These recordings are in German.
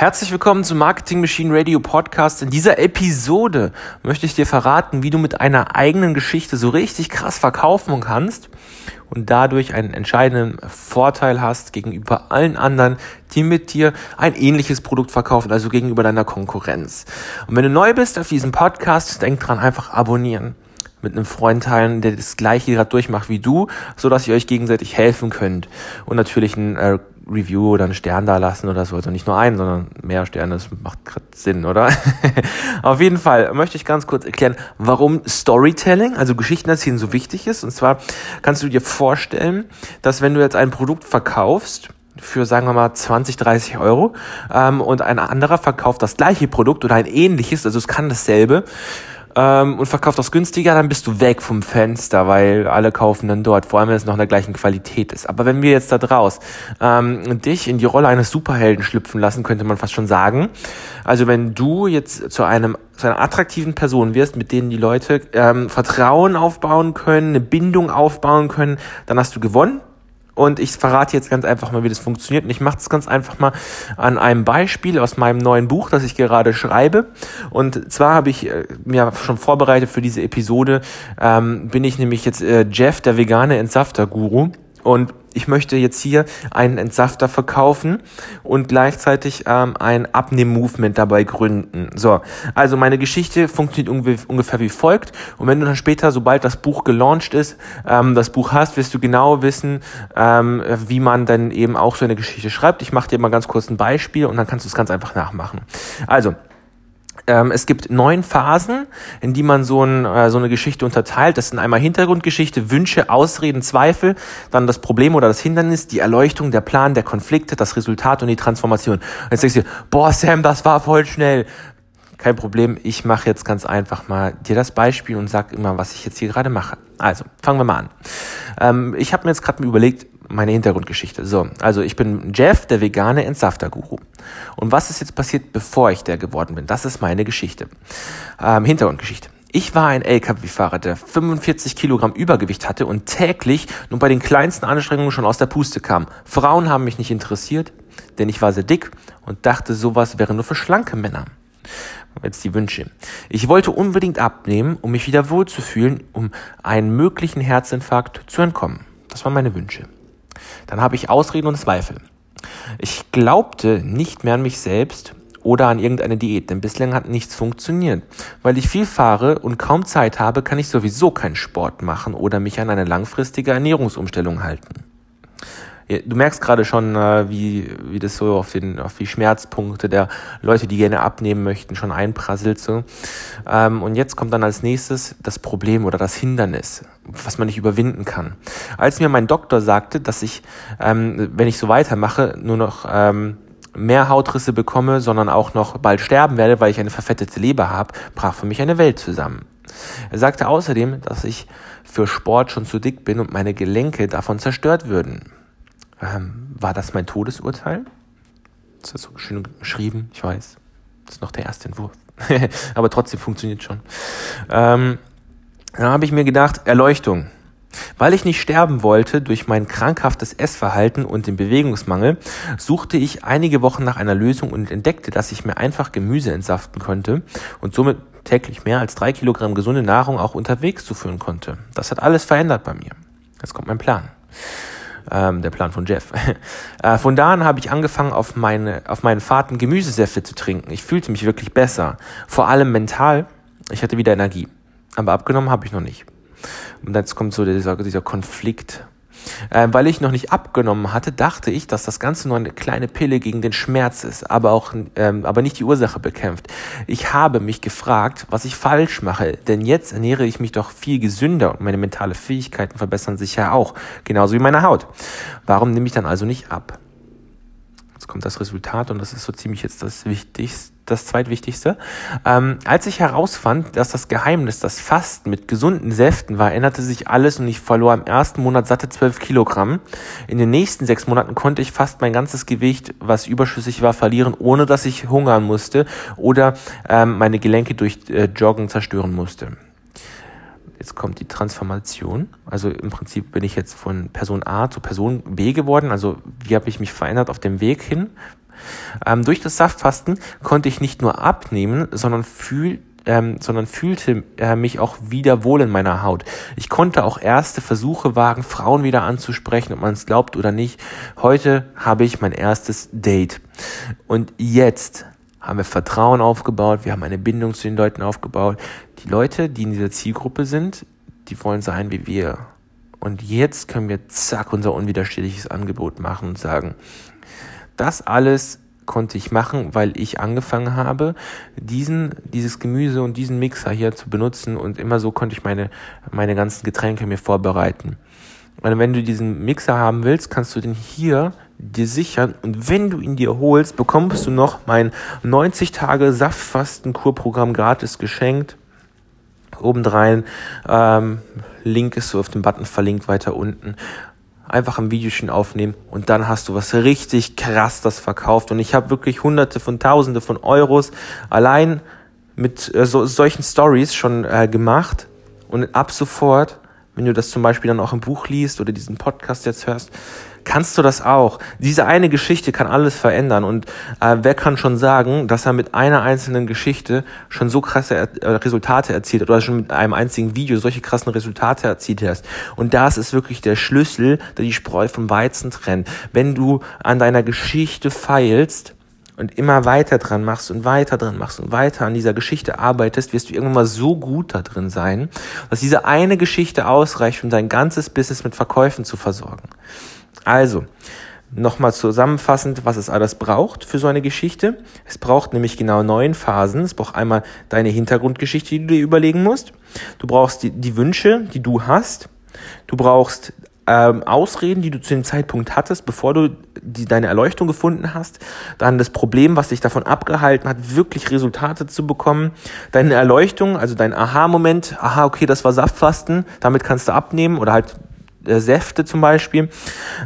Herzlich willkommen zum Marketing Machine Radio Podcast. In dieser Episode möchte ich dir verraten, wie du mit einer eigenen Geschichte so richtig krass verkaufen kannst und dadurch einen entscheidenden Vorteil hast gegenüber allen anderen, die mit dir ein ähnliches Produkt verkaufen, also gegenüber deiner Konkurrenz. Und wenn du neu bist auf diesem Podcast, denk dran, einfach abonnieren mit einem Freund teilen, der das gleiche gerade durchmacht wie du, so dass ihr euch gegenseitig helfen könnt. Und natürlich ein äh, Review oder einen Stern da lassen oder so. Also nicht nur einen, sondern mehr Sterne. Das macht gerade Sinn, oder? Auf jeden Fall möchte ich ganz kurz erklären, warum Storytelling, also Geschichten erzählen, so wichtig ist. Und zwar kannst du dir vorstellen, dass wenn du jetzt ein Produkt verkaufst, für sagen wir mal 20, 30 Euro ähm, und ein anderer verkauft das gleiche Produkt oder ein ähnliches, also es kann dasselbe, ähm, und verkauft das günstiger, dann bist du weg vom Fenster, weil alle kaufen dann dort, vor allem wenn es noch in der gleichen Qualität ist. Aber wenn wir jetzt da draus ähm, dich in die Rolle eines Superhelden schlüpfen lassen, könnte man fast schon sagen. Also wenn du jetzt zu einem zu einer attraktiven Person wirst, mit denen die Leute ähm, Vertrauen aufbauen können, eine Bindung aufbauen können, dann hast du gewonnen und ich verrate jetzt ganz einfach mal, wie das funktioniert. Und ich mache das ganz einfach mal an einem Beispiel aus meinem neuen Buch, das ich gerade schreibe. Und zwar habe ich äh, mir schon vorbereitet für diese Episode, ähm, bin ich nämlich jetzt äh, Jeff, der vegane Entsafter-Guru. Und ich möchte jetzt hier einen Entsafter verkaufen und gleichzeitig ähm, ein Abnehm-Movement dabei gründen. So, also meine Geschichte funktioniert ungefähr wie folgt. Und wenn du dann später, sobald das Buch gelauncht ist, ähm, das Buch hast, wirst du genau wissen, ähm, wie man dann eben auch so eine Geschichte schreibt. Ich mache dir mal ganz kurz ein Beispiel und dann kannst du es ganz einfach nachmachen. Also, ähm, es gibt neun Phasen, in die man so, ein, äh, so eine Geschichte unterteilt. Das sind einmal Hintergrundgeschichte, Wünsche, Ausreden, Zweifel, dann das Problem oder das Hindernis, die Erleuchtung, der Plan, der Konflikt, das Resultat und die Transformation. Und jetzt denkst du, boah Sam, das war voll schnell. Kein Problem, ich mache jetzt ganz einfach mal dir das Beispiel und sag immer, was ich jetzt hier gerade mache. Also, fangen wir mal an. Ähm, ich habe mir jetzt gerade überlegt, meine Hintergrundgeschichte. So, also ich bin Jeff, der vegane Entsafter-Guru. Und was ist jetzt passiert, bevor ich der geworden bin? Das ist meine Geschichte. Ähm, Hintergrundgeschichte. Ich war ein LKW-Fahrer, der 45 Kilogramm Übergewicht hatte und täglich nur bei den kleinsten Anstrengungen schon aus der Puste kam. Frauen haben mich nicht interessiert, denn ich war sehr dick und dachte, sowas wäre nur für schlanke Männer. Jetzt die Wünsche. Ich wollte unbedingt abnehmen, um mich wieder wohlzufühlen, um einen möglichen Herzinfarkt zu entkommen. Das waren meine Wünsche. Dann habe ich Ausreden und Zweifel. Ich glaubte nicht mehr an mich selbst oder an irgendeine Diät, denn bislang hat nichts funktioniert. Weil ich viel fahre und kaum Zeit habe, kann ich sowieso keinen Sport machen oder mich an eine langfristige Ernährungsumstellung halten du merkst gerade schon, äh, wie, wie das so auf, den, auf die Schmerzpunkte der Leute, die gerne abnehmen möchten, schon einprasselt. So. Ähm, und jetzt kommt dann als nächstes das Problem oder das Hindernis, was man nicht überwinden kann. Als mir mein Doktor sagte, dass ich, ähm, wenn ich so weitermache, nur noch ähm, mehr Hautrisse bekomme, sondern auch noch bald sterben werde, weil ich eine verfettete Leber habe, brach für mich eine Welt zusammen. Er sagte außerdem, dass ich für Sport schon zu dick bin und meine Gelenke davon zerstört würden. Ähm, war das mein Todesurteil? Das ist so schön geschrieben, ich weiß. Das ist noch der erste Entwurf. Aber trotzdem funktioniert schon. Ähm, da habe ich mir gedacht, Erleuchtung. Weil ich nicht sterben wollte durch mein krankhaftes Essverhalten und den Bewegungsmangel, suchte ich einige Wochen nach einer Lösung und entdeckte, dass ich mir einfach Gemüse entsaften konnte und somit täglich mehr als drei Kilogramm gesunde Nahrung auch unterwegs zuführen konnte. Das hat alles verändert bei mir. Jetzt kommt mein Plan ähm, der Plan von Jeff. äh, von da an habe ich angefangen, auf, meine, auf meinen Fahrten Gemüsesäfte zu trinken. Ich fühlte mich wirklich besser. Vor allem mental. Ich hatte wieder Energie. Aber abgenommen habe ich noch nicht. Und jetzt kommt so dieser, dieser Konflikt äh, weil ich noch nicht abgenommen hatte, dachte ich, dass das Ganze nur eine kleine Pille gegen den Schmerz ist, aber auch, ähm, aber nicht die Ursache bekämpft. Ich habe mich gefragt, was ich falsch mache, denn jetzt ernähre ich mich doch viel gesünder und meine mentale Fähigkeiten verbessern sich ja auch, genauso wie meine Haut. Warum nehme ich dann also nicht ab? Jetzt kommt das Resultat und das ist so ziemlich jetzt das Wichtigste das zweitwichtigste. Ähm, als ich herausfand, dass das Geheimnis das Fasten mit gesunden Säften war, änderte sich alles und ich verlor im ersten Monat satte 12 Kilogramm. In den nächsten sechs Monaten konnte ich fast mein ganzes Gewicht, was überschüssig war, verlieren, ohne dass ich hungern musste oder ähm, meine Gelenke durch äh, Joggen zerstören musste. Jetzt kommt die Transformation. Also im Prinzip bin ich jetzt von Person A zu Person B geworden. Also wie habe ich mich verändert auf dem Weg hin Ähm, durch das Saftfasten konnte ich nicht nur abnehmen, sondern fühl, ähm, sondern fühlte äh, mich auch wieder wohl in meiner Haut. Ich konnte auch erste Versuche wagen, Frauen wieder anzusprechen, ob man es glaubt oder nicht. Heute habe ich mein erstes Date. Und jetzt haben wir Vertrauen aufgebaut, wir haben eine Bindung zu den Leuten aufgebaut. Die Leute, die in dieser Zielgruppe sind, die wollen sein wie wir. Und jetzt können wir zack unser unwiderstehliches Angebot machen und sagen, das alles konnte ich machen, weil ich angefangen habe, diesen, dieses Gemüse und diesen Mixer hier zu benutzen und immer so konnte ich meine, meine ganzen Getränke mir vorbereiten. Und wenn du diesen Mixer haben willst, kannst du den hier dir sichern und wenn du ihn dir holst, bekommst du noch mein 90 Tage Saftfasten-Kurprogramm gratis geschenkt obendrein. Ähm, Link ist so auf dem Button verlinkt weiter unten. Einfach ein Videochen aufnehmen und dann hast du was richtig krass das verkauft. Und ich habe wirklich hunderte von tausende von Euros allein mit äh, so, solchen Stories schon äh, gemacht. Und ab sofort, wenn du das zum Beispiel dann auch im Buch liest oder diesen Podcast jetzt hörst, kannst du das auch. Diese eine Geschichte kann alles verändern und äh, wer kann schon sagen, dass er mit einer einzelnen Geschichte schon so krasse er äh, Resultate erzielt oder schon mit einem einzigen Video solche krassen Resultate erzielt hast. Und das ist wirklich der Schlüssel, der die Spreu vom Weizen trennt. Wenn du an deiner Geschichte feilst, und immer weiter dran machst und weiter dran machst und weiter an dieser Geschichte arbeitest, wirst du irgendwann mal so gut da drin sein, dass diese eine Geschichte ausreicht, um dein ganzes Business mit Verkäufen zu versorgen. Also, nochmal zusammenfassend, was es alles braucht für so eine Geschichte. Es braucht nämlich genau neun Phasen. Es braucht einmal deine Hintergrundgeschichte, die du dir überlegen musst. Du brauchst die, die Wünsche, die du hast. Du brauchst ähm, Ausreden, die du zu dem Zeitpunkt hattest, bevor du die, deine Erleuchtung gefunden hast. Dann das Problem, was dich davon abgehalten hat, wirklich Resultate zu bekommen. Deine Erleuchtung, also dein Aha-Moment. Aha, okay, das war Saftfasten. Damit kannst du abnehmen oder halt äh, Säfte zum Beispiel,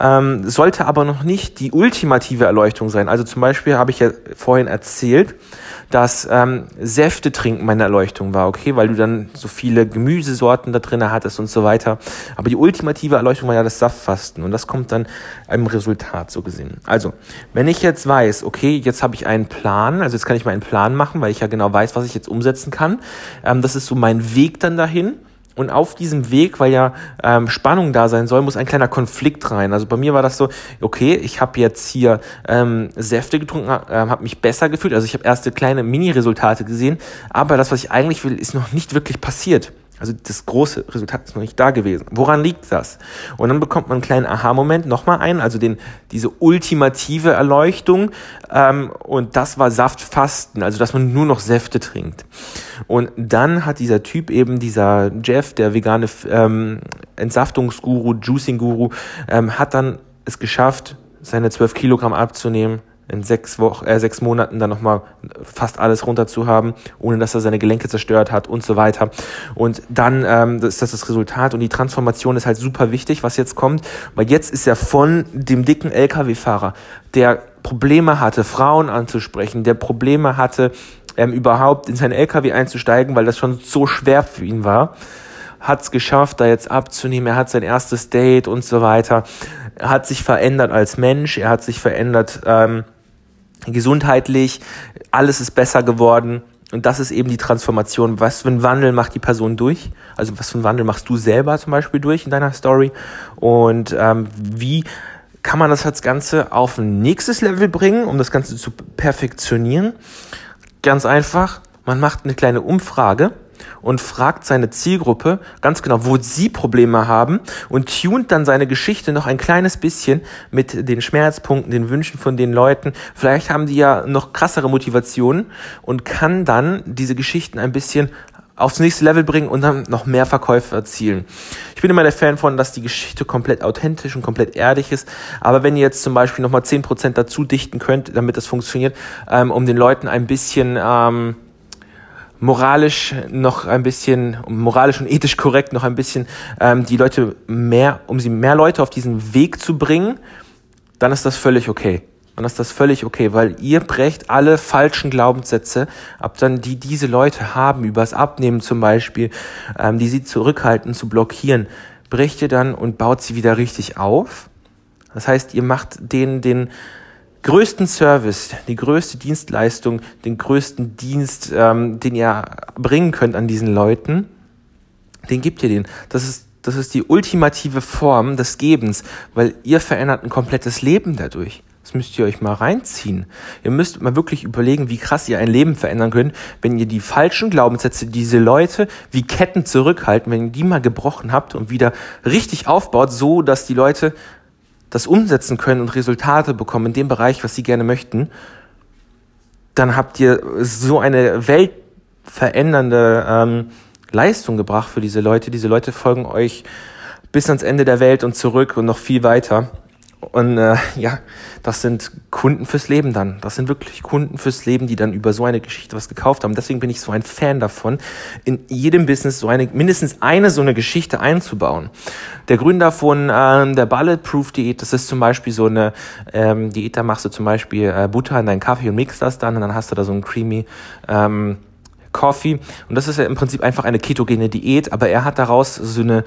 ähm, sollte aber noch nicht die ultimative Erleuchtung sein. Also zum Beispiel habe ich ja vorhin erzählt, dass ähm, Säfte trinken meine Erleuchtung war, okay, weil du dann so viele Gemüsesorten da drin hattest und so weiter. Aber die ultimative Erleuchtung war ja das Saftfasten und das kommt dann im Resultat so gesehen. Also, wenn ich jetzt weiß, okay, jetzt habe ich einen Plan, also jetzt kann ich mal einen Plan machen, weil ich ja genau weiß, was ich jetzt umsetzen kann. Ähm, das ist so mein Weg dann dahin. Und auf diesem Weg, weil ja ähm, Spannung da sein soll, muss ein kleiner Konflikt rein. Also bei mir war das so, okay, ich habe jetzt hier ähm, Säfte getrunken, äh, habe mich besser gefühlt. Also ich habe erste kleine Mini-Resultate gesehen, aber das, was ich eigentlich will, ist noch nicht wirklich passiert. Also das große Resultat ist noch nicht da gewesen. Woran liegt das? Und dann bekommt man einen kleinen Aha-Moment nochmal ein, also den, diese ultimative Erleuchtung. Ähm, und das war Saftfasten, also dass man nur noch Säfte trinkt. Und dann hat dieser Typ eben, dieser Jeff, der vegane ähm, Entsaftungsguru, Juicing-Guru, ähm, hat dann es geschafft, seine 12 Kilogramm abzunehmen, in sechs Wochen, äh, sechs Monaten dann nochmal fast alles runter zu haben, ohne dass er seine Gelenke zerstört hat und so weiter. Und dann ähm, ist das das Resultat und die Transformation ist halt super wichtig, was jetzt kommt, weil jetzt ist er von dem dicken LKW-Fahrer, der Probleme hatte, Frauen anzusprechen, der Probleme hatte, ähm, überhaupt in seinen LKW einzusteigen, weil das schon so schwer für ihn war, hat es geschafft, da jetzt abzunehmen. Er hat sein erstes Date und so weiter. Er hat sich verändert als Mensch, er hat sich verändert ähm, gesundheitlich, alles ist besser geworden. Und das ist eben die Transformation. Was für einen Wandel macht die Person durch? Also was für einen Wandel machst du selber zum Beispiel durch in deiner Story? Und ähm, wie kann man das als Ganze auf ein nächstes Level bringen, um das Ganze zu perfektionieren? Ganz einfach, man macht eine kleine Umfrage und fragt seine Zielgruppe ganz genau, wo sie Probleme haben und tunt dann seine Geschichte noch ein kleines bisschen mit den Schmerzpunkten, den Wünschen von den Leuten. Vielleicht haben die ja noch krassere Motivationen und kann dann diese Geschichten ein bisschen aufs nächste Level bringen und dann noch mehr Verkäufe erzielen. Ich bin immer der Fan von, dass die Geschichte komplett authentisch und komplett ehrlich ist. Aber wenn ihr jetzt zum Beispiel nochmal 10% dazu dichten könnt, damit das funktioniert, ähm, um den Leuten ein bisschen ähm, moralisch noch ein bisschen, moralisch und ethisch korrekt noch ein bisschen ähm, die Leute mehr, um sie mehr Leute auf diesen Weg zu bringen, dann ist das völlig okay. Dann ist das völlig okay, weil ihr brecht alle falschen Glaubenssätze ab, dann die diese Leute haben, übers Abnehmen zum Beispiel, ähm, die sie zurückhalten, zu blockieren, brecht ihr dann und baut sie wieder richtig auf. Das heißt, ihr macht denen den größten Service, die größte Dienstleistung, den größten Dienst, ähm, den ihr bringen könnt an diesen Leuten, den gibt ihr den. Das ist, das ist die ultimative Form des Gebens, weil ihr verändert ein komplettes Leben dadurch. Das müsst ihr euch mal reinziehen. Ihr müsst mal wirklich überlegen, wie krass ihr ein Leben verändern könnt, wenn ihr die falschen Glaubenssätze, diese Leute wie Ketten zurückhalten, wenn ihr die mal gebrochen habt und wieder richtig aufbaut, so dass die Leute das umsetzen können und Resultate bekommen in dem Bereich, was sie gerne möchten, dann habt ihr so eine weltverändernde ähm, Leistung gebracht für diese Leute. Diese Leute folgen euch bis ans Ende der Welt und zurück und noch viel weiter. Und äh, ja, das sind Kunden fürs Leben dann. Das sind wirklich Kunden fürs Leben, die dann über so eine Geschichte was gekauft haben. Deswegen bin ich so ein Fan davon, in jedem Business so eine, mindestens eine so eine Geschichte einzubauen. Der Gründer von ähm, der Bulletproof Diät, das ist zum Beispiel so eine ähm, Diät, da machst du zum Beispiel äh, Butter in deinen Kaffee und mixst das dann und dann hast du da so ein creamy ähm, Coffee. Und das ist ja im Prinzip einfach eine ketogene Diät, aber er hat daraus so eine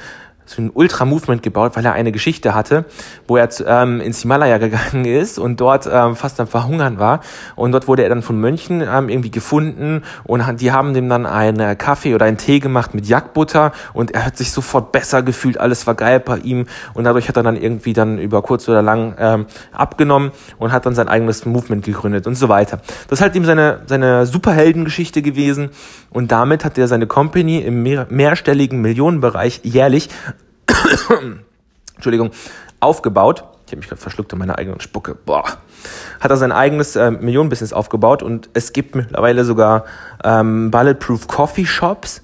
so ein Ultra-Movement gebaut, weil er eine Geschichte hatte, wo er ähm, ins Himalaya gegangen ist und dort ähm, fast am Verhungern war. Und dort wurde er dann von Mönchen ähm, irgendwie gefunden und die haben dem dann einen Kaffee oder einen Tee gemacht mit Jackbutter und er hat sich sofort besser gefühlt, alles war geil bei ihm und dadurch hat er dann irgendwie dann über kurz oder lang ähm, abgenommen und hat dann sein eigenes Movement gegründet und so weiter. Das ist halt ihm seine, seine Superheldengeschichte gewesen und damit hat er seine Company im mehr, mehrstelligen Millionenbereich jährlich Entschuldigung, aufgebaut. Ich habe mich gerade verschluckt in meiner eigenen Spucke. Boah. Hat er sein eigenes äh, Millionenbusiness aufgebaut und es gibt mittlerweile sogar ähm, Bulletproof Coffee Shops.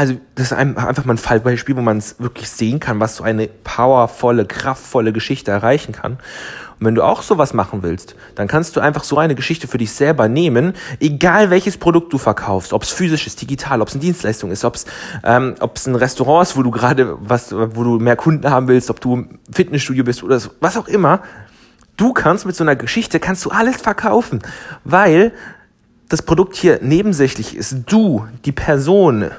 Also das ist einfach mal ein Fallbeispiel, wo man es wirklich sehen kann, was so eine powervolle, kraftvolle Geschichte erreichen kann. Und wenn du auch sowas machen willst, dann kannst du einfach so eine Geschichte für dich selber nehmen, egal welches Produkt du verkaufst, ob es physisch ist, digital, ob es eine Dienstleistung ist, ob es ähm, ein Restaurant ist, wo du gerade was, wo du mehr Kunden haben willst, ob du im Fitnessstudio bist oder so, was auch immer. Du kannst mit so einer Geschichte kannst du alles verkaufen, weil das Produkt hier nebensächlich ist. Du, die Person,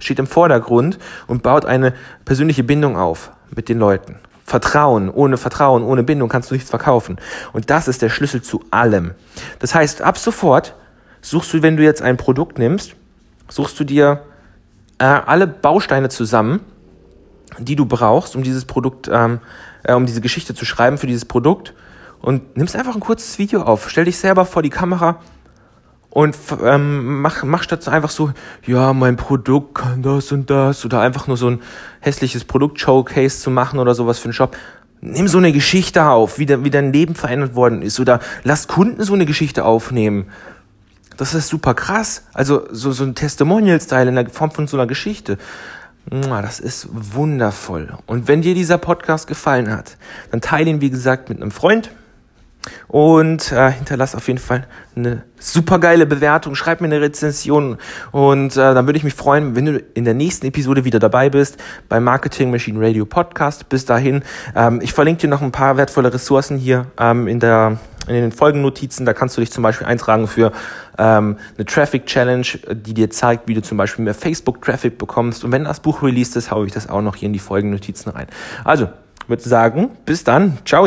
steht im Vordergrund und baut eine persönliche Bindung auf mit den Leuten. Vertrauen. Ohne Vertrauen, ohne Bindung kannst du nichts verkaufen. Und das ist der Schlüssel zu allem. Das heißt, ab sofort suchst du, wenn du jetzt ein Produkt nimmst, suchst du dir äh, alle Bausteine zusammen, die du brauchst, um dieses Produkt, ähm, äh, um diese Geschichte zu schreiben für dieses Produkt und nimmst einfach ein kurzes Video auf. Stell dich selber vor die Kamera und ähm, mach, mach statt einfach so, ja, mein Produkt kann das und das oder einfach nur so ein hässliches Produkt-Showcase zu machen oder sowas für einen Shop. Nimm so eine Geschichte auf, wie, de, wie dein Leben verändert worden ist oder lass Kunden so eine Geschichte aufnehmen. Das ist super krass. Also so, so ein Testimonial-Style in der Form von so einer Geschichte. Das ist wundervoll. Und wenn dir dieser Podcast gefallen hat, dann teile ihn, wie gesagt, mit einem Freund, und äh, hinterlass auf jeden Fall eine super geile Bewertung, schreib mir eine Rezension und äh, dann würde ich mich freuen, wenn du in der nächsten Episode wieder dabei bist beim Marketing Machine Radio Podcast. Bis dahin, ähm, ich verlinke dir noch ein paar wertvolle Ressourcen hier ähm, in der in den Folgennotizen. Da kannst du dich zum Beispiel eintragen für ähm, eine Traffic Challenge, die dir zeigt, wie du zum Beispiel mehr Facebook Traffic bekommst. Und wenn das Buch released ist, haue ich das auch noch hier in die Folgennotizen rein. Also, würde sagen, bis dann, ciao.